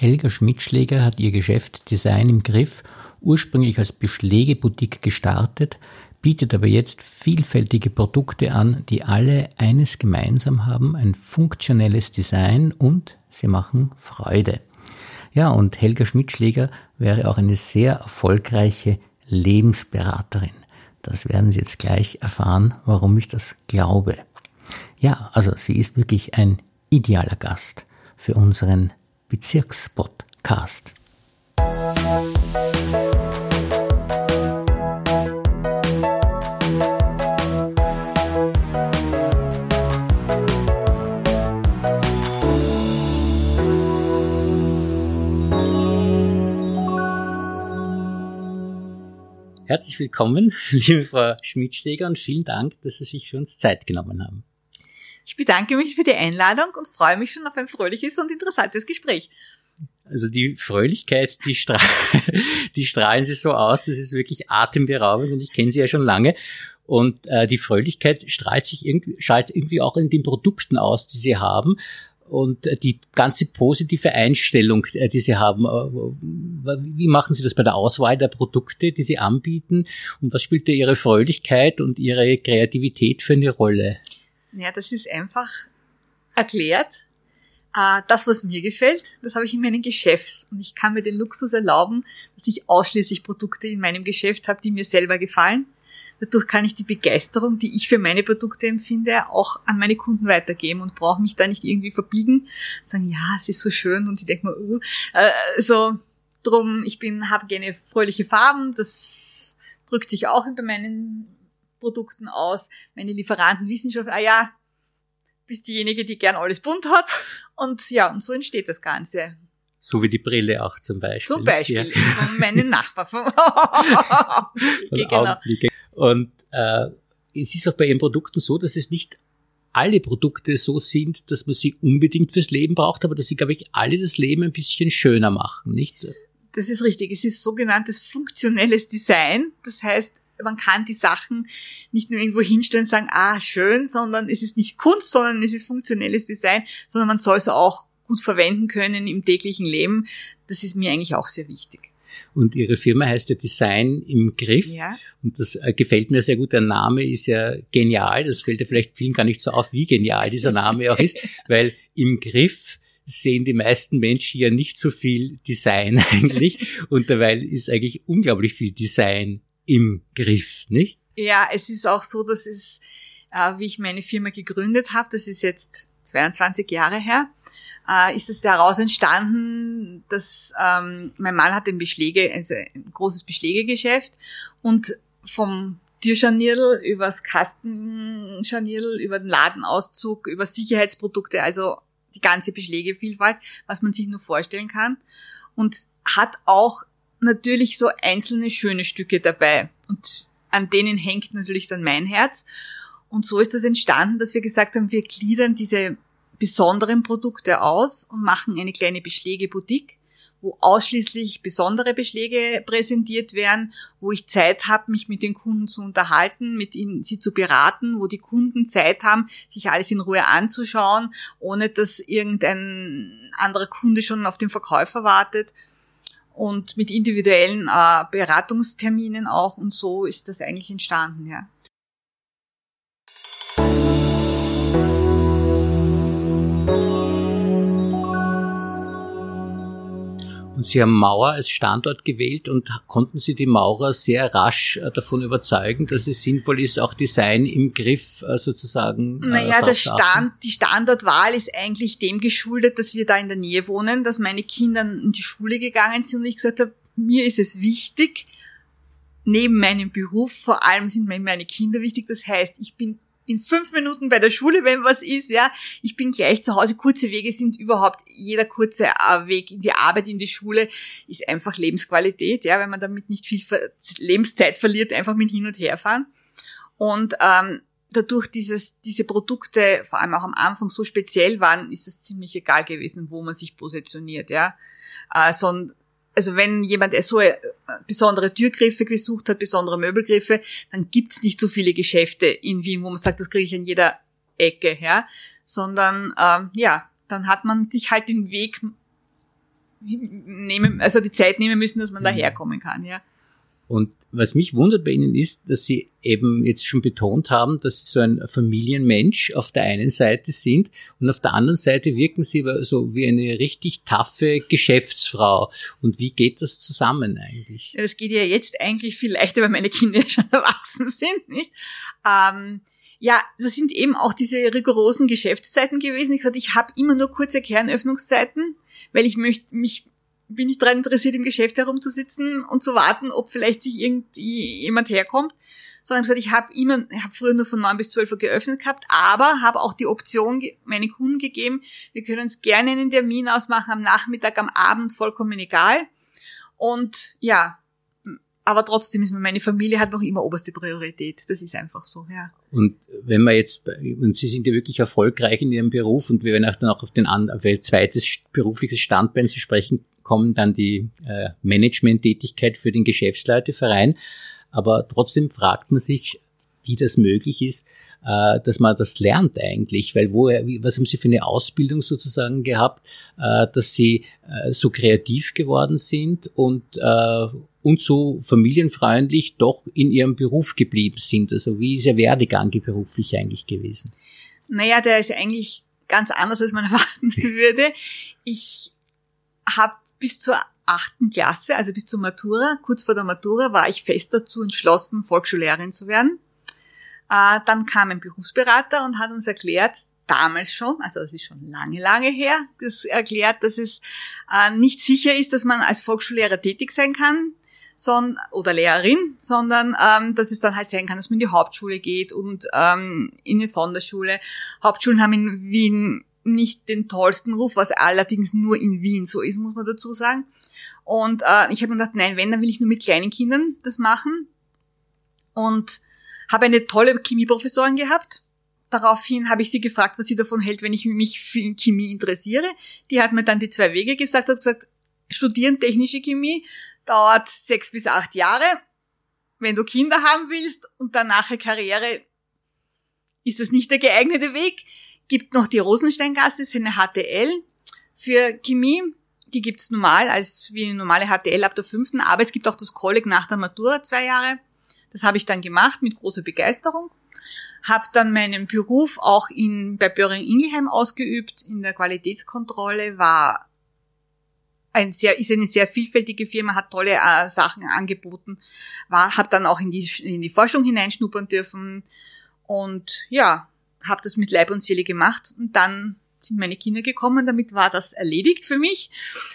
Helga Schmidtschläger hat ihr Geschäft Design im Griff ursprünglich als Beschlägeboutique gestartet, bietet aber jetzt vielfältige Produkte an, die alle eines gemeinsam haben, ein funktionelles Design und sie machen Freude. Ja, und Helga Schmidtschläger wäre auch eine sehr erfolgreiche Lebensberaterin. Das werden Sie jetzt gleich erfahren, warum ich das glaube. Ja, also sie ist wirklich ein idealer Gast für unseren Bezirkspodcast. Herzlich willkommen, liebe Frau Schmidtschläger, und vielen Dank, dass Sie sich für uns Zeit genommen haben. Ich bedanke mich für die Einladung und freue mich schon auf ein fröhliches und interessantes Gespräch. Also die Fröhlichkeit, die, stra die strahlen Sie so aus, das ist wirklich atemberaubend und ich kenne Sie ja schon lange. Und äh, die Fröhlichkeit strahlt sich irgendwie, strahlt irgendwie auch in den Produkten aus, die Sie haben und äh, die ganze positive Einstellung, äh, die Sie haben. Äh, wie machen Sie das bei der Auswahl der Produkte, die Sie anbieten? Und was spielt da Ihre Fröhlichkeit und Ihre Kreativität für eine Rolle? Ja, das ist einfach erklärt. Das, was mir gefällt, das habe ich in meinen Geschäfts. Und ich kann mir den Luxus erlauben, dass ich ausschließlich Produkte in meinem Geschäft habe, die mir selber gefallen Dadurch kann ich die Begeisterung, die ich für meine Produkte empfinde, auch an meine Kunden weitergeben und brauche mich da nicht irgendwie verbiegen, sagen, ja, es ist so schön und ich denke mir, uh, äh, so drum, ich bin, habe gerne fröhliche Farben, das drückt sich auch bei meinen Produkten aus. Meine Lieferanten wissen schon, ah ja, bist diejenige, die gern alles bunt hat. Und ja, und so entsteht das Ganze. So wie die Brille auch zum Beispiel. Zum Beispiel. Ja. Von meinen Nachbarn. genau. Und äh, es ist auch bei ihren Produkten so, dass es nicht alle Produkte so sind, dass man sie unbedingt fürs Leben braucht, aber dass sie, glaube ich, alle das Leben ein bisschen schöner machen, nicht? Das ist richtig. Es ist sogenanntes funktionelles Design. Das heißt, man kann die Sachen nicht nur irgendwo hinstellen und sagen, ah, schön, sondern es ist nicht Kunst, sondern es ist funktionelles Design, sondern man soll es auch gut verwenden können im täglichen Leben. Das ist mir eigentlich auch sehr wichtig. Und Ihre Firma heißt ja Design im Griff. Ja. Und das äh, gefällt mir sehr gut. Der Name ist ja genial. Das fällt ja vielleicht vielen gar nicht so auf, wie genial dieser Name auch ist, weil im Griff sehen die meisten Menschen ja nicht so viel Design eigentlich. Und dabei ist eigentlich unglaublich viel Design im Griff, nicht? Ja, es ist auch so, dass es, äh, wie ich meine Firma gegründet habe, das ist jetzt 22 Jahre her, äh, ist es daraus entstanden, dass ähm, mein Mann hat ein Beschläge, also ein großes Beschlägegeschäft und vom Türscharnierl übers Kastenscharnierl, über den Ladenauszug, über Sicherheitsprodukte, also die ganze Beschlägevielfalt, was man sich nur vorstellen kann. Und hat auch natürlich so einzelne schöne Stücke dabei. Und an denen hängt natürlich dann mein Herz. Und so ist das entstanden, dass wir gesagt haben, wir gliedern diese besonderen Produkte aus und machen eine kleine Beschläge-Boutique, wo ausschließlich besondere Beschläge präsentiert werden, wo ich Zeit habe, mich mit den Kunden zu unterhalten, mit ihnen sie zu beraten, wo die Kunden Zeit haben, sich alles in Ruhe anzuschauen, ohne dass irgendein anderer Kunde schon auf den Verkäufer wartet und mit individuellen äh, Beratungsterminen auch und so ist das eigentlich entstanden, ja. Und Sie haben Mauer als Standort gewählt und konnten Sie die Maurer sehr rasch äh, davon überzeugen, dass es sinnvoll ist, auch Design im Griff äh, sozusagen. Äh, naja, der Stand, die Standortwahl ist eigentlich dem geschuldet, dass wir da in der Nähe wohnen, dass meine Kinder in die Schule gegangen sind und ich gesagt habe, mir ist es wichtig, neben meinem Beruf, vor allem sind mir meine Kinder wichtig. Das heißt, ich bin in fünf Minuten bei der Schule, wenn was ist, ja. Ich bin gleich zu Hause. Kurze Wege sind überhaupt, jeder kurze äh, Weg in die Arbeit, in die Schule ist einfach Lebensqualität, ja, wenn man damit nicht viel Lebenszeit verliert, einfach mit hin und her fahren. Und ähm, dadurch dieses, diese Produkte, vor allem auch am Anfang, so speziell waren, ist es ziemlich egal gewesen, wo man sich positioniert, ja. Äh, so also wenn jemand so äh, besondere Türgriffe gesucht hat, besondere Möbelgriffe, dann gibt's nicht so viele Geschäfte in Wien, wo man sagt, das kriege ich an jeder Ecke, ja, sondern ähm, ja, dann hat man sich halt den Weg nehmen, also die Zeit nehmen müssen, dass man mhm. daherkommen kann, ja. Und was mich wundert bei Ihnen ist, dass Sie eben jetzt schon betont haben, dass Sie so ein Familienmensch auf der einen Seite sind und auf der anderen Seite wirken Sie so wie eine richtig taffe Geschäftsfrau. Und wie geht das zusammen eigentlich? Das geht ja jetzt eigentlich viel leichter, weil meine Kinder schon erwachsen sind, nicht? Ähm, ja, das sind eben auch diese rigorosen Geschäftszeiten gewesen. Ich sagte, ich habe immer nur kurze Kernöffnungszeiten, weil ich möchte mich bin ich daran interessiert, im Geschäft herumzusitzen und zu warten, ob vielleicht sich irgendwie jemand herkommt. Sondern gesagt, ich habe immer, ich habe früher nur von neun bis zwölf Uhr geöffnet gehabt, aber habe auch die Option meinen Kunden gegeben, wir können uns gerne einen Termin ausmachen am Nachmittag, am Abend, vollkommen egal. Und ja, aber trotzdem ist meine Familie hat noch immer oberste Priorität. Das ist einfach so, ja. Und wenn man jetzt, und Sie sind ja wirklich erfolgreich in Ihrem Beruf und wir werden auch dann auch auf den auf ein zweites berufliches Standbein Sie sprechen kommen dann die äh, Management-Tätigkeit für den Geschäftsleiteverein. Aber trotzdem fragt man sich, wie das möglich ist, äh, dass man das lernt eigentlich, weil wo, was haben Sie für eine Ausbildung sozusagen gehabt, äh, dass Sie äh, so kreativ geworden sind und äh, und so familienfreundlich doch in Ihrem Beruf geblieben sind. Also wie ist Ihr Werdegang beruflich eigentlich gewesen? Naja, der ist eigentlich ganz anders, als man erwarten würde. Ich habe bis zur achten Klasse, also bis zur Matura, kurz vor der Matura, war ich fest dazu entschlossen, Volksschullehrerin zu werden. Äh, dann kam ein Berufsberater und hat uns erklärt, damals schon, also das ist schon lange, lange her, das erklärt, dass es äh, nicht sicher ist, dass man als Volksschullehrer tätig sein kann, sondern, oder Lehrerin, sondern ähm, dass es dann halt sein kann, dass man in die Hauptschule geht und ähm, in eine Sonderschule. Hauptschulen haben in Wien nicht den tollsten Ruf, was allerdings nur in Wien so ist, muss man dazu sagen. Und äh, ich habe mir gedacht, nein, wenn, dann will ich nur mit kleinen Kindern das machen. Und habe eine tolle Chemieprofessorin gehabt. Daraufhin habe ich sie gefragt, was sie davon hält, wenn ich mich für Chemie interessiere. Die hat mir dann die zwei Wege gesagt, hat gesagt, studieren technische Chemie dauert sechs bis acht Jahre. Wenn du Kinder haben willst und danach eine Karriere, ist das nicht der geeignete Weg gibt noch die Rosensteingasse, ist eine HTL für Chemie. Die gibt's normal, als wie eine normale HTL ab der fünften, aber es gibt auch das Kolleg nach der Matura zwei Jahre. Das habe ich dann gemacht mit großer Begeisterung. Habe dann meinen Beruf auch in, bei Böring Ingelheim ausgeübt, in der Qualitätskontrolle, war ein sehr, ist eine sehr vielfältige Firma, hat tolle äh, Sachen angeboten, war, habe dann auch in die, in die Forschung hineinschnuppern dürfen und ja, habe das mit Leib und Seele gemacht und dann sind meine Kinder gekommen, damit war das erledigt für mich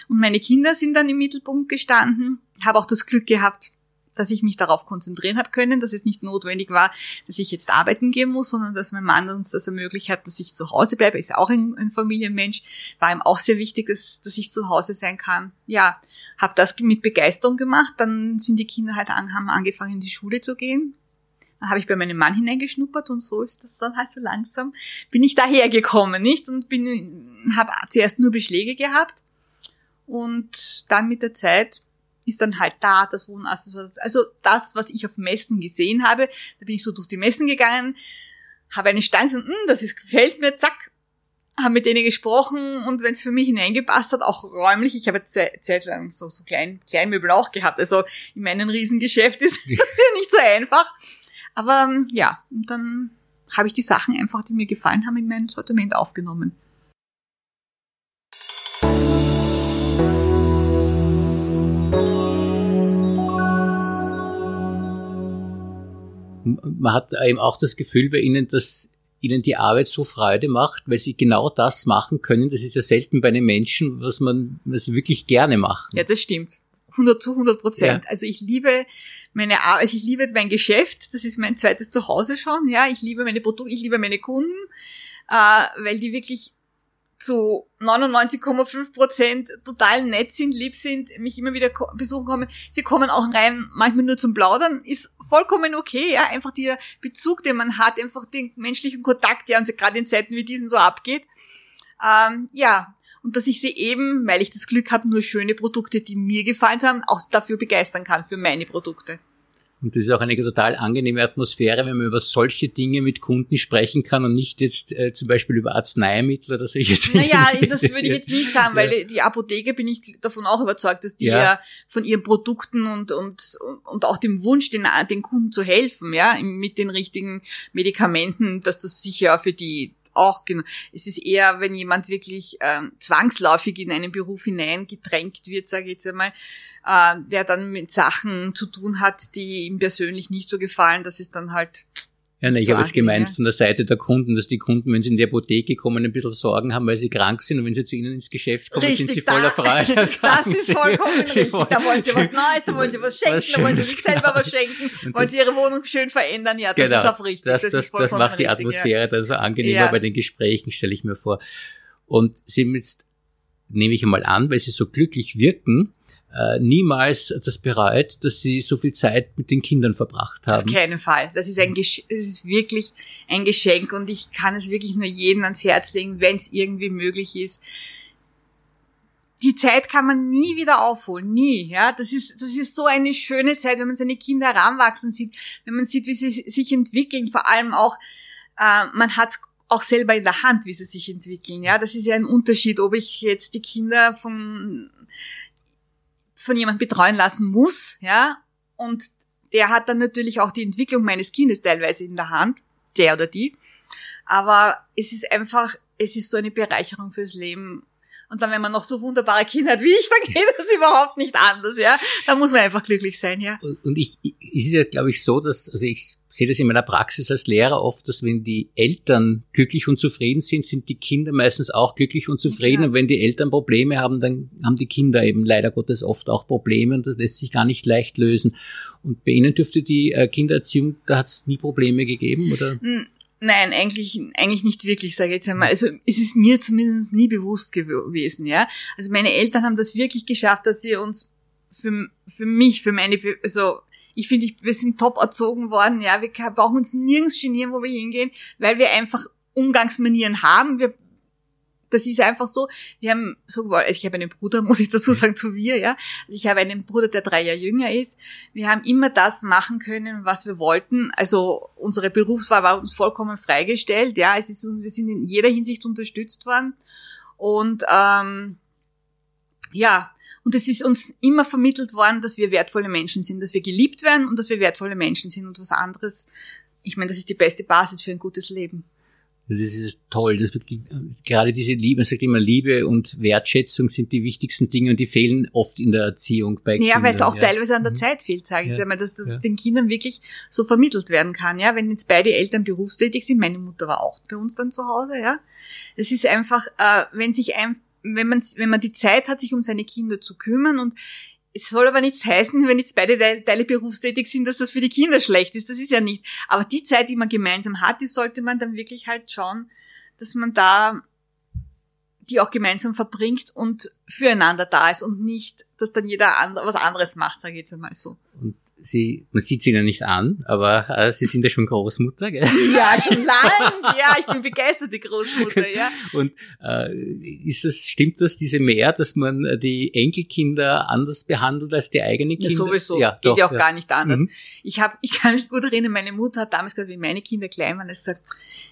und meine Kinder sind dann im Mittelpunkt gestanden. Habe auch das Glück gehabt, dass ich mich darauf konzentrieren habe können, dass es nicht notwendig war, dass ich jetzt arbeiten gehen muss, sondern dass mein Mann uns das ermöglicht hat, dass ich zu Hause bleibe. Er ist auch ein, ein Familienmensch, war ihm auch sehr wichtig, dass, dass ich zu Hause sein kann. Ja, habe das mit Begeisterung gemacht. Dann sind die Kinder halt an, haben angefangen in die Schule zu gehen. Dann habe ich bei meinem Mann hineingeschnuppert und so ist das dann halt so langsam, bin ich dahergekommen, nicht? Und bin, habe zuerst nur Beschläge gehabt. Und dann mit der Zeit ist dann halt da das Wohnen, also, also das, was ich auf Messen gesehen habe, da bin ich so durch die Messen gegangen, habe eine Stange und hm, das ist, gefällt mir, zack, habe mit denen gesprochen und wenn es für mich hineingepasst hat, auch räumlich, ich habe Zeit, Zeit lang so, so klein, Kleinmöbel auch gehabt, also in meinem Riesengeschäft ist nicht so einfach, aber ähm, ja, und dann habe ich die Sachen einfach, die mir gefallen haben, in mein Sortiment aufgenommen. Man hat eben auch das Gefühl bei Ihnen, dass Ihnen die Arbeit so Freude macht, weil Sie genau das machen können. Das ist ja selten bei den Menschen, was man, was wirklich gerne machen. Ja, das stimmt. 100 zu 100 Prozent. Ja. Also ich liebe meine Arbeit, also ich liebe mein Geschäft, das ist mein zweites Zuhause schon, ja, ich liebe meine Produkte, ich liebe meine Kunden, äh, weil die wirklich zu 99,5 Prozent total nett sind, lieb sind, mich immer wieder besuchen kommen. Sie kommen auch rein, manchmal nur zum Plaudern, ist vollkommen okay, ja, einfach der Bezug, den man hat, einfach den menschlichen Kontakt, der uns gerade in Zeiten wie diesen so abgeht. Ähm, ja, und dass ich sie eben, weil ich das Glück habe, nur schöne Produkte, die mir gefallen haben, auch dafür begeistern kann, für meine Produkte. Und das ist auch eine total angenehme Atmosphäre, wenn man über solche Dinge mit Kunden sprechen kann und nicht jetzt äh, zum Beispiel über Arzneimittel oder solche Dinge. Naja, das würde ich jetzt nicht sagen, weil ja. die Apotheke bin ich davon auch überzeugt, dass die ja, ja von ihren Produkten und, und, und auch dem Wunsch, den, den Kunden zu helfen, ja, mit den richtigen Medikamenten, dass das sicher für die auch genau. Es ist eher, wenn jemand wirklich ähm, zwangsläufig in einen Beruf hineingedrängt wird, sage ich jetzt einmal, äh, der dann mit Sachen zu tun hat, die ihm persönlich nicht so gefallen, das ist dann halt ja, ne, ich habe es gemeint von der Seite der Kunden, dass die Kunden, wenn sie in die Apotheke kommen, ein bisschen Sorgen haben, weil sie krank sind und wenn sie zu ihnen ins Geschäft kommen, richtig, sind sie voller Freude. Das, das ist vollkommen sie, richtig. da wollen sie was Neues, da wollen sie was schenken, was da wollen sie sich selber was schenken, wollen sie ihre Wohnung schön verändern. Ja, das genau, ist auch richtig. Das, das, das, das macht die Atmosphäre ja. da so angenehmer ja. bei den Gesprächen, stelle ich mir vor. Und sie jetzt, nehme ich einmal an, weil sie so glücklich wirken, äh, niemals das bereut, dass sie so viel Zeit mit den Kindern verbracht haben. Auf keinen Fall. Das ist ein Gesch das ist wirklich ein Geschenk und ich kann es wirklich nur jedem ans Herz legen, wenn es irgendwie möglich ist. Die Zeit kann man nie wieder aufholen, nie, ja. Das ist, das ist so eine schöne Zeit, wenn man seine Kinder heranwachsen sieht, wenn man sieht, wie sie sich entwickeln, vor allem auch, äh, man hat auch selber in der Hand, wie sie sich entwickeln. Ja, das ist ja ein Unterschied, ob ich jetzt die Kinder von von jemand betreuen lassen muss, ja, und der hat dann natürlich auch die Entwicklung meines Kindes teilweise in der Hand, der oder die. Aber es ist einfach, es ist so eine Bereicherung fürs Leben, und dann, wenn man noch so wunderbare Kinder hat wie ich, dann geht das überhaupt nicht anders, ja. Da muss man einfach glücklich sein, ja. Und ich, es ist ja, glaube ich, so, dass, also ich sehe das in meiner Praxis als Lehrer oft, dass wenn die Eltern glücklich und zufrieden sind, sind die Kinder meistens auch glücklich und zufrieden. Ja. Und wenn die Eltern Probleme haben, dann haben die Kinder eben leider Gottes oft auch Probleme und das lässt sich gar nicht leicht lösen. Und bei Ihnen dürfte die äh, Kindererziehung, da hat es nie Probleme gegeben, oder? Hm, Nein, eigentlich, eigentlich nicht wirklich, sage ich jetzt einmal. Also es ist mir zumindest nie bewusst gewesen, ja. Also meine Eltern haben das wirklich geschafft, dass sie uns für, für mich, für meine, also ich finde, wir sind top erzogen worden, ja. Wir brauchen uns nirgends genieren, wo wir hingehen, weil wir einfach Umgangsmanieren haben. Wir das ist einfach so. Wir haben so, also ich habe einen Bruder, muss ich dazu sagen, zu wir, ja. Also ich habe einen Bruder, der drei Jahre jünger ist. Wir haben immer das machen können, was wir wollten. Also unsere Berufswahl war uns vollkommen freigestellt, ja. Es ist, wir sind in jeder Hinsicht unterstützt worden. Und ähm, ja, und es ist uns immer vermittelt worden, dass wir wertvolle Menschen sind, dass wir geliebt werden und dass wir wertvolle Menschen sind und was anderes. Ich meine, das ist die beste Basis für ein gutes Leben. Das ist toll. Das wird, gerade diese Liebe, man sagt immer, Liebe und Wertschätzung sind die wichtigsten Dinge und die fehlen oft in der Erziehung bei Kindern. Ja, weil es auch ja. teilweise an der mhm. Zeit fehlt, sage ich ja. einmal, dass das ja. den Kindern wirklich so vermittelt werden kann. Ja, wenn jetzt beide Eltern berufstätig sind, meine Mutter war auch bei uns dann zu Hause, ja. Es ist einfach, äh, wenn sich ein, wenn man, wenn man die Zeit hat, sich um seine Kinder zu kümmern und es soll aber nichts heißen, wenn jetzt beide Teile berufstätig sind, dass das für die Kinder schlecht ist. Das ist ja nicht. Aber die Zeit, die man gemeinsam hat, die sollte man dann wirklich halt schauen, dass man da die auch gemeinsam verbringt und füreinander da ist und nicht, dass dann jeder was anderes macht, sage ich jetzt einmal so. Und Sie, man sieht sie ja nicht an, aber äh, Sie sind ja schon Großmutter, gell? Ja, schon lang. Ja, ich bin begeisterte Großmutter, ja. Und äh, ist das, stimmt das, diese mehr, dass man äh, die Enkelkinder anders behandelt als die eigenen Kinder? Ja, sowieso. Ja, Geht doch, ja auch ja. gar nicht anders. Mhm. Ich hab, ich kann mich gut erinnern, meine Mutter hat damals gesagt, wie meine Kinder klein waren, es sagt,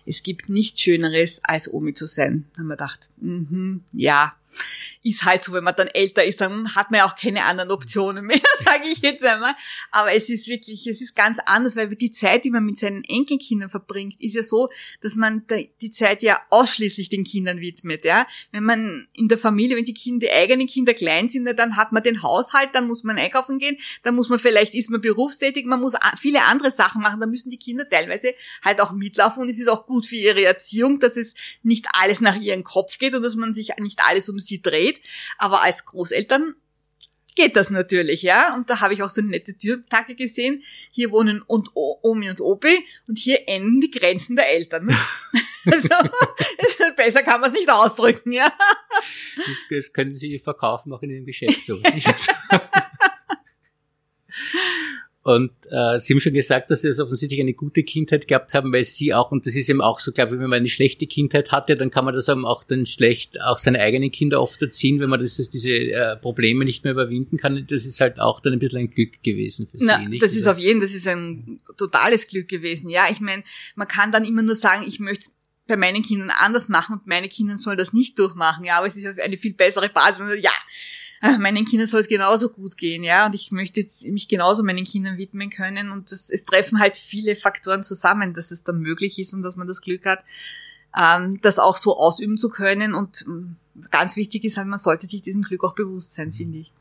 es gibt nichts Schöneres, als Omi zu sein. Da haben wir gedacht, mhm, ja ist halt so, wenn man dann älter ist, dann hat man ja auch keine anderen Optionen mehr, sage ich jetzt einmal. Aber es ist wirklich, es ist ganz anders, weil die Zeit, die man mit seinen Enkelkindern verbringt, ist ja so, dass man die Zeit ja ausschließlich den Kindern widmet, ja. Wenn man in der Familie, wenn die Kinder, die eigenen Kinder klein sind, dann hat man den Haushalt, dann muss man einkaufen gehen, dann muss man vielleicht, ist man berufstätig, man muss viele andere Sachen machen, da müssen die Kinder teilweise halt auch mitlaufen und es ist auch gut für ihre Erziehung, dass es nicht alles nach ihrem Kopf geht und dass man sich nicht alles um sie dreht. Aber als Großeltern geht das natürlich, ja. Und da habe ich auch so eine nette Türtacke gesehen. Hier wohnen und Omi und Opi und hier enden die Grenzen der Eltern. also, besser kann man es nicht ausdrücken, ja. Das, das können Sie verkaufen auch in dem Geschäft so. Und äh, Sie haben schon gesagt, dass Sie es offensichtlich eine gute Kindheit gehabt haben, weil Sie auch, und das ist eben auch so, glaube ich, wenn man eine schlechte Kindheit hatte, dann kann man das eben auch dann schlecht, auch seine eigenen Kinder oft erziehen, wenn man das, diese äh, Probleme nicht mehr überwinden kann. Das ist halt auch dann ein bisschen ein Glück gewesen für Na, Sie. Nicht? Das ist auf jeden, das ist ein totales Glück gewesen. Ja, ich meine, man kann dann immer nur sagen, ich möchte bei meinen Kindern anders machen und meine Kinder sollen das nicht durchmachen. Ja, aber es ist eine viel bessere Basis. Ja, meinen Kindern soll es genauso gut gehen, ja, und ich möchte jetzt mich genauso meinen Kindern widmen können. Und das, es treffen halt viele Faktoren zusammen, dass es dann möglich ist und dass man das Glück hat, ähm, das auch so ausüben zu können. Und ähm, ganz wichtig ist halt, man sollte sich diesem Glück auch bewusst sein, finde ich.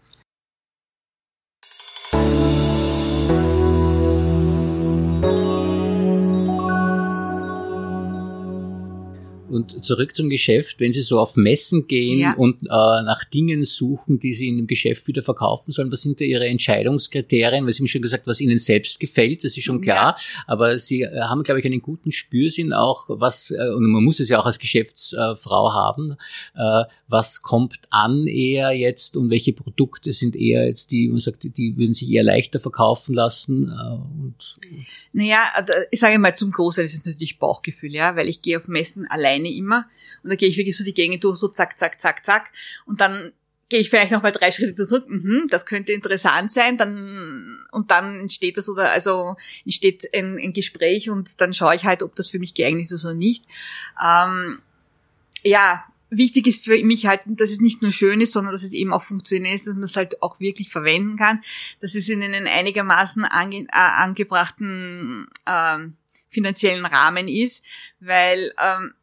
Und zurück zum Geschäft, wenn Sie so auf Messen gehen ja. und äh, nach Dingen suchen, die Sie in dem Geschäft wieder verkaufen sollen, was sind da Ihre Entscheidungskriterien? Weil Sie haben schon gesagt, was Ihnen selbst gefällt, das ist schon klar. Ja. Aber Sie äh, haben, glaube ich, einen guten Spürsinn auch, was, äh, und man muss es ja auch als Geschäftsfrau haben, äh, was kommt an eher jetzt und welche Produkte sind eher jetzt die, man sagt, die würden sich eher leichter verkaufen lassen. Äh, und naja, ich sage mal, zum Großteil ist es natürlich Bauchgefühl, ja, weil ich gehe auf Messen allein alleine immer. Und da gehe ich wirklich so die Gänge durch, so zack, zack, zack, zack. Und dann gehe ich vielleicht noch mal drei Schritte zurück, mhm, das könnte interessant sein, dann und dann entsteht das oder also entsteht ein, ein Gespräch und dann schaue ich halt, ob das für mich geeignet ist oder nicht. Ähm, ja, wichtig ist für mich halt, dass es nicht nur schön ist, sondern dass es eben auch funktioniert ist, dass man es halt auch wirklich verwenden kann, dass es in einen einigermaßen ange, äh, angebrachten äh, finanziellen Rahmen ist, weil ähm,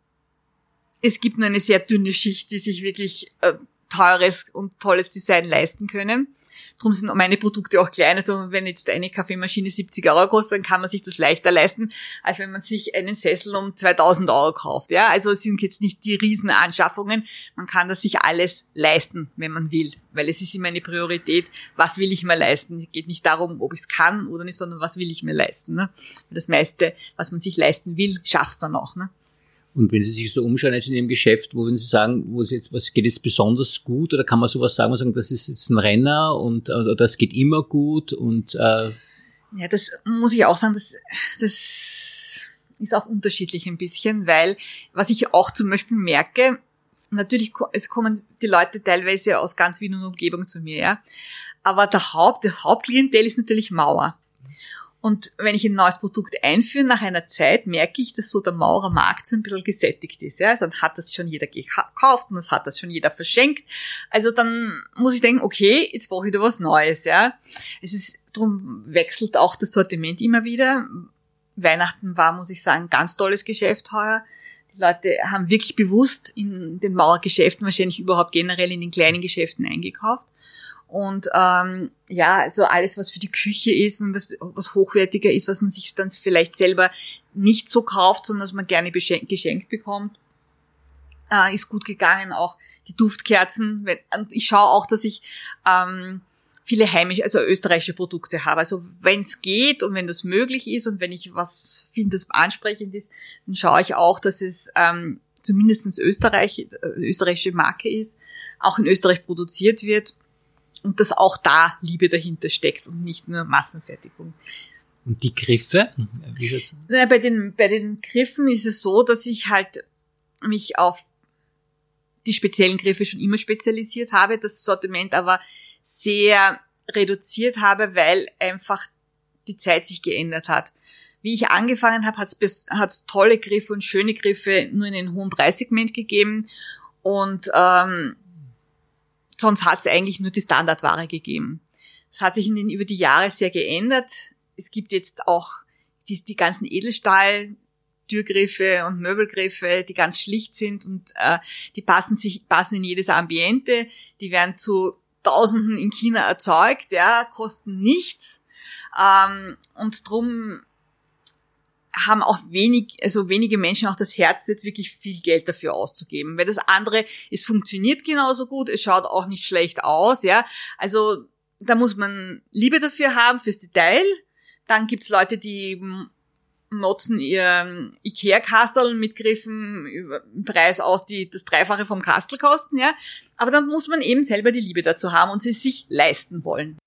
es gibt nur eine sehr dünne Schicht, die sich wirklich äh, teures und tolles Design leisten können. Darum sind meine Produkte auch klein. Also wenn jetzt eine Kaffeemaschine 70 Euro kostet, dann kann man sich das leichter leisten, als wenn man sich einen Sessel um 2000 Euro kauft. Ja, also es sind jetzt nicht die Riesenanschaffungen. Man kann das sich alles leisten, wenn man will, weil es ist immer eine Priorität. Was will ich mir leisten? Es geht nicht darum, ob ich es kann oder nicht, sondern was will ich mir leisten. Ne? Das meiste, was man sich leisten will, schafft man auch. Ne? Und wenn Sie sich so umschauen jetzt in Ihrem Geschäft, wo würden Sie sagen, wo es jetzt, was geht jetzt besonders gut? Oder kann man sowas sagen, man sagen, das ist jetzt ein Renner und oder das geht immer gut und äh Ja, das muss ich auch sagen, das, das ist auch unterschiedlich ein bisschen, weil was ich auch zum Beispiel merke, natürlich, es kommen die Leute teilweise aus ganz Wien und Umgebung zu mir, ja. Aber der Haupt, das Hauptklientel ist natürlich Mauer. Und wenn ich ein neues Produkt einführe, nach einer Zeit merke ich, dass so der Maurermarkt so ein bisschen gesättigt ist. Ja? Also dann hat das schon jeder gekauft und das hat das schon jeder verschenkt. Also dann muss ich denken, okay, jetzt brauche ich wieder was Neues. Ja? Es ist, darum wechselt auch das Sortiment immer wieder. Weihnachten war, muss ich sagen, ganz tolles Geschäft heuer. Die Leute haben wirklich bewusst in den Mauergeschäften, wahrscheinlich überhaupt generell in den kleinen Geschäften eingekauft. Und ähm, ja, so alles, was für die Küche ist und was, was hochwertiger ist, was man sich dann vielleicht selber nicht so kauft, sondern was man gerne geschenkt bekommt, äh, ist gut gegangen. Auch die Duftkerzen. Und ich schaue auch, dass ich ähm, viele heimische, also österreichische Produkte habe. Also wenn es geht und wenn das möglich ist und wenn ich was finde, das ansprechend ist, dann schaue ich auch, dass es ähm, zumindestens Österreich, äh, österreichische Marke ist, auch in Österreich produziert wird und dass auch da Liebe dahinter steckt und nicht nur Massenfertigung. Und die Griffe? Wie Na, bei den, bei den Griffen ist es so, dass ich halt mich auf die speziellen Griffe schon immer spezialisiert habe, das Sortiment aber sehr reduziert habe, weil einfach die Zeit sich geändert hat. Wie ich angefangen habe, hat es tolle Griffe und schöne Griffe nur in einem hohen Preissegment gegeben und ähm, sonst hat es eigentlich nur die Standardware gegeben. Das hat sich in den, über die Jahre sehr geändert. Es gibt jetzt auch die, die ganzen Edelstahl, Türgriffe und Möbelgriffe, die ganz schlicht sind und äh, die passen sich passen in jedes Ambiente. Die werden zu Tausenden in China erzeugt, ja, kosten nichts ähm, und drum haben auch wenig, also wenige Menschen auch das Herz, jetzt wirklich viel Geld dafür auszugeben. Weil das andere, es funktioniert genauso gut, es schaut auch nicht schlecht aus, ja. Also da muss man Liebe dafür haben, fürs Detail. Dann gibt's Leute, die motzen ihr Ikea-Kastel mit Griffen über Preis aus, die das Dreifache vom Kastel kosten, ja. Aber dann muss man eben selber die Liebe dazu haben und sie sich leisten wollen.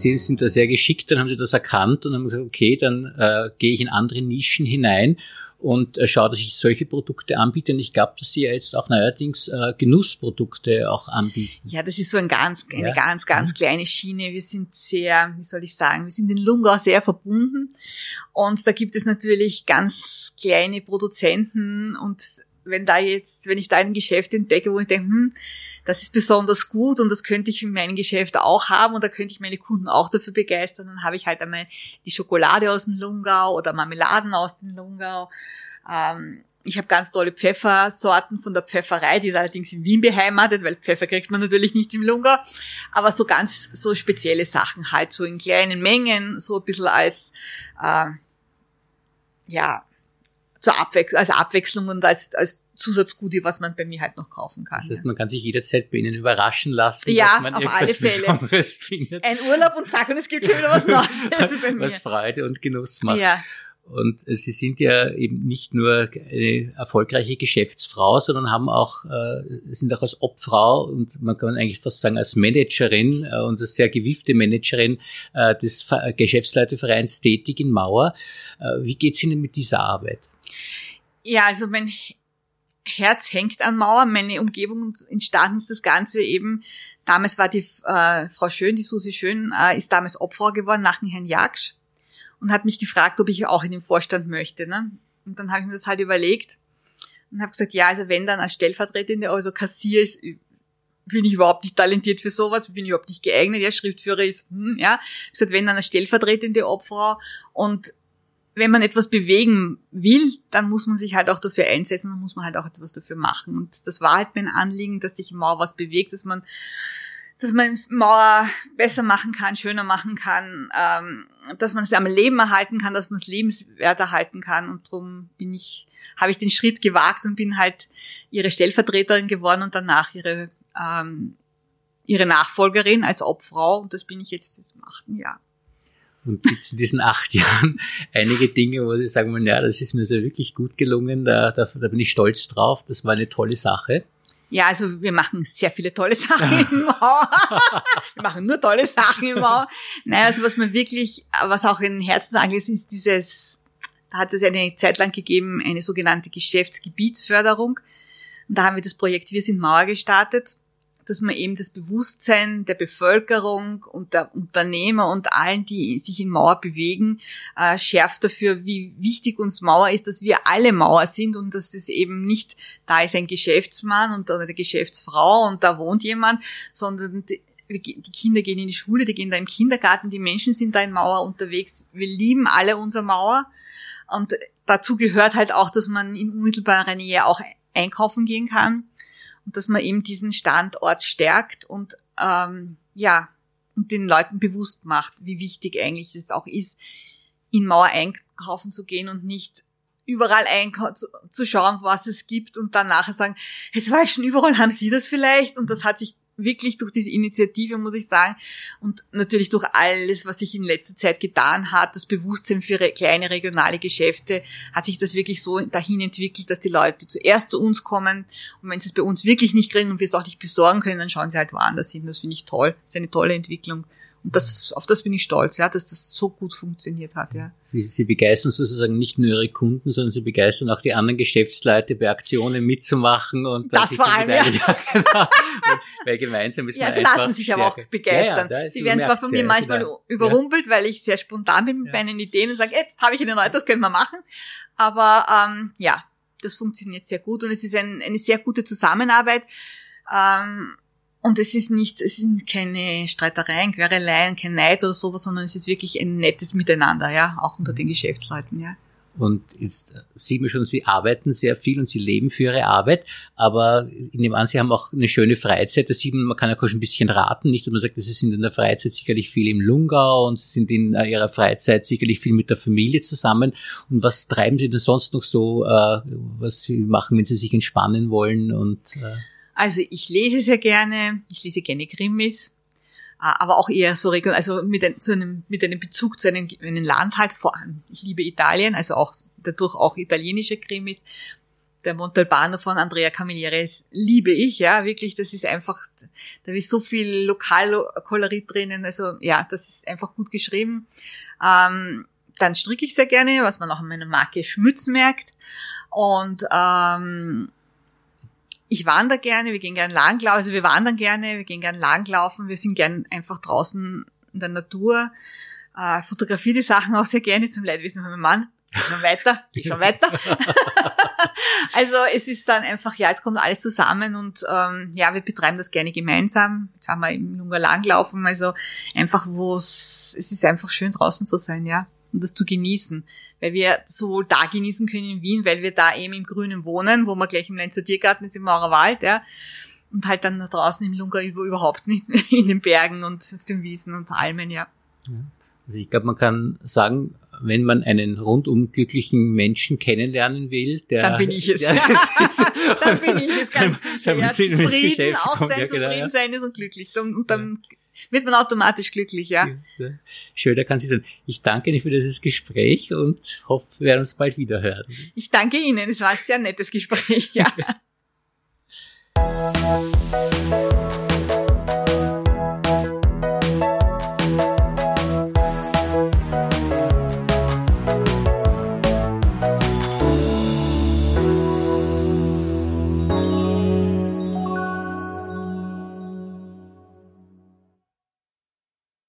Sie sind da sehr geschickt, dann haben Sie das erkannt und haben gesagt, okay, dann äh, gehe ich in andere Nischen hinein und äh, schaue, dass ich solche Produkte anbiete. Und ich glaube, dass Sie ja jetzt auch neuerdings äh, Genussprodukte auch anbieten. Ja, das ist so ein ganz, eine ja. ganz, ganz mhm. kleine Schiene. Wir sind sehr, wie soll ich sagen, wir sind in Lungau sehr verbunden. Und da gibt es natürlich ganz kleine Produzenten und wenn da jetzt, wenn ich da ein Geschäft entdecke, wo ich denke, hm, das ist besonders gut und das könnte ich in meinem Geschäft auch haben und da könnte ich meine Kunden auch dafür begeistern, dann habe ich halt einmal die Schokolade aus dem Lungau oder Marmeladen aus dem Lungau. Ähm, ich habe ganz tolle Pfeffersorten von der Pfefferei, die ist allerdings in Wien beheimatet, weil Pfeffer kriegt man natürlich nicht im Lungau. Aber so ganz so spezielle Sachen halt, so in kleinen Mengen, so ein bisschen als, äh, ja, zur Abwechslung, als Abwechslung und als, als Zusatzgute, was man bei mir halt noch kaufen kann. Das heißt, man kann sich jederzeit bei Ihnen überraschen lassen, ja, dass man auf alle Fälle. Besonderes findet. Ein Urlaub und zack, und es gibt schon wieder was Neues bei mir. Was Freude und Genuss macht. Ja. Und Sie sind ja eben nicht nur eine erfolgreiche Geschäftsfrau, sondern haben auch, äh, sind auch als Obfrau und man kann eigentlich fast sagen als Managerin äh, und als sehr gewiefte Managerin äh, des Geschäftsleitervereins tätig in Mauer. Äh, wie geht's Ihnen mit dieser Arbeit? Ja, also mein Herz hängt an Mauer. Meine Umgebung entstanden ist das Ganze eben. Damals war die äh, Frau Schön, die Susi Schön, äh, ist damals Obfrau geworden nach dem Herrn Jaksch und hat mich gefragt, ob ich auch in den Vorstand möchte. Ne? Und dann habe ich mir das halt überlegt und habe gesagt, ja, also wenn dann als Stellvertretende, also Kassier ist, bin ich überhaupt nicht talentiert für sowas, bin ich überhaupt nicht geeignet. Ja, Schriftführer ist, hm, ja. Ich gesagt, wenn dann als stellvertretende Obfrau und wenn man etwas bewegen will, dann muss man sich halt auch dafür einsetzen, dann muss man halt auch etwas dafür machen. Und das war halt mein Anliegen, dass sich Mauer was bewegt, dass man dass man Mauer besser machen kann, schöner machen kann, ähm, dass man es am Leben erhalten kann, dass man es lebenswert erhalten kann. Und darum bin ich, habe ich den Schritt gewagt und bin halt ihre Stellvertreterin geworden und danach ihre ähm, ihre Nachfolgerin als Obfrau. Und das bin ich jetzt im achten Jahr. Und gibt es in diesen acht Jahren einige Dinge, wo Sie sagen, ja, das ist mir so wirklich gut gelungen, da, da, da bin ich stolz drauf, das war eine tolle Sache. Ja, also wir machen sehr viele tolle Sachen im Mauer. wir machen nur tolle Sachen im Mauer. Nein, also was man wirklich, was auch in Herzensangst ist, ist dieses, da hat es eine Zeit lang gegeben, eine sogenannte Geschäftsgebietsförderung. Und da haben wir das Projekt Wir sind Mauer gestartet dass man eben das Bewusstsein der Bevölkerung und der Unternehmer und allen, die sich in Mauer bewegen, äh, schärft dafür, wie wichtig uns Mauer ist, dass wir alle Mauer sind und dass es eben nicht, da ist ein Geschäftsmann und eine Geschäftsfrau und da wohnt jemand, sondern die, die Kinder gehen in die Schule, die gehen da im Kindergarten, die Menschen sind da in Mauer unterwegs. Wir lieben alle unsere Mauer. Und dazu gehört halt auch, dass man in unmittelbarer Nähe auch einkaufen gehen kann und dass man eben diesen Standort stärkt und ähm, ja und den Leuten bewusst macht, wie wichtig eigentlich es auch ist, in Mauer einkaufen zu gehen und nicht überall zu schauen, was es gibt und dann nachher sagen, jetzt war ich schon überall, haben Sie das vielleicht? Und das hat sich wirklich durch diese Initiative, muss ich sagen, und natürlich durch alles, was sich in letzter Zeit getan hat, das Bewusstsein für kleine regionale Geschäfte, hat sich das wirklich so dahin entwickelt, dass die Leute zuerst zu uns kommen und wenn sie es bei uns wirklich nicht kriegen und wir es auch nicht besorgen können, dann schauen sie halt woanders hin. Das finde ich toll. Das ist eine tolle Entwicklung. Und das, auf das bin ich stolz, ja, dass das so gut funktioniert hat, ja. Sie, Sie begeistern sozusagen nicht nur Ihre Kunden, sondern Sie begeistern auch die anderen Geschäftsleute bei Aktionen mitzumachen und das vor allem, ja. genau. weil gemeinsam ist ja, man sie lassen sich aber auch begeistern. Ja, ja, sie werden zwar von mir manchmal genau. überrumpelt, weil ich sehr spontan bin mit meinen Ideen und sage, jetzt habe ich eine neue, das können wir machen. Aber ähm, ja, das funktioniert sehr gut und es ist ein, eine sehr gute Zusammenarbeit. Ähm, und es ist nicht, es sind keine Streitereien, Quereleien, kein Neid oder sowas, sondern es ist wirklich ein nettes Miteinander, ja, auch unter den Geschäftsleuten, ja. Und jetzt äh, sieht man schon, Sie arbeiten sehr viel und Sie leben für Ihre Arbeit, aber ich nehme an, Sie haben auch eine schöne Freizeit. Da sieht man, man kann ja auch schon ein bisschen raten, nicht, dass man sagt, Sie sind in der Freizeit sicherlich viel im Lungau und Sie sind in äh, Ihrer Freizeit sicherlich viel mit der Familie zusammen. Und was treiben Sie denn sonst noch so, äh, was Sie machen, wenn Sie sich entspannen wollen und also ich lese sehr gerne, ich lese gerne Krimis, äh, aber auch eher so regional, also mit, ein, zu einem, mit einem Bezug zu einem, einem Land halt, vor allem, ich liebe Italien, also auch dadurch auch italienische Krimis. der Montalbano von Andrea Camilleri liebe ich, ja, wirklich, das ist einfach, da ist so viel Lokalkolorit drinnen, also ja, das ist einfach gut geschrieben. Ähm, dann stricke ich sehr gerne, was man auch an meiner Marke Schmütz merkt. Und ähm, ich wandere gerne, wir gehen gerne Lagenlaufen, also wir wandern gerne, wir gehen gerne Lagenlaufen, wir sind gern einfach draußen in der Natur, äh, fotografiere die Sachen auch sehr gerne zum Leidwissen von meinem Mann. Geh schon weiter, geh schon weiter. also es ist dann einfach, ja, es kommt alles zusammen und ähm, ja, wir betreiben das gerne gemeinsam. Jetzt haben wir im Lunga Langlaufen, also einfach, wo es, es ist einfach schön draußen zu sein, ja und das zu genießen. Weil wir sowohl da genießen können in Wien, weil wir da eben im Grünen wohnen, wo man gleich im Lenzer Tiergarten ist, im Mauerwald, ja. Und halt dann draußen im Lunga überhaupt nicht in den Bergen und auf den Wiesen und Almen, ja. Also ich glaube, man kann sagen, wenn man einen rundum glücklichen Menschen kennenlernen will, der, dann bin ich es. Der, dann bin ich es ganz sicher. Ja, zufrieden, auch sehr ja, genau, zufrieden ja. sein ist und glücklich. Und, und dann wird man automatisch glücklich, ja. ja schön, da kann sie sein. Ich danke Ihnen für dieses Gespräch und hoffe, wir werden uns bald wieder hören. Ich danke Ihnen, es war ein sehr nettes Gespräch, ja.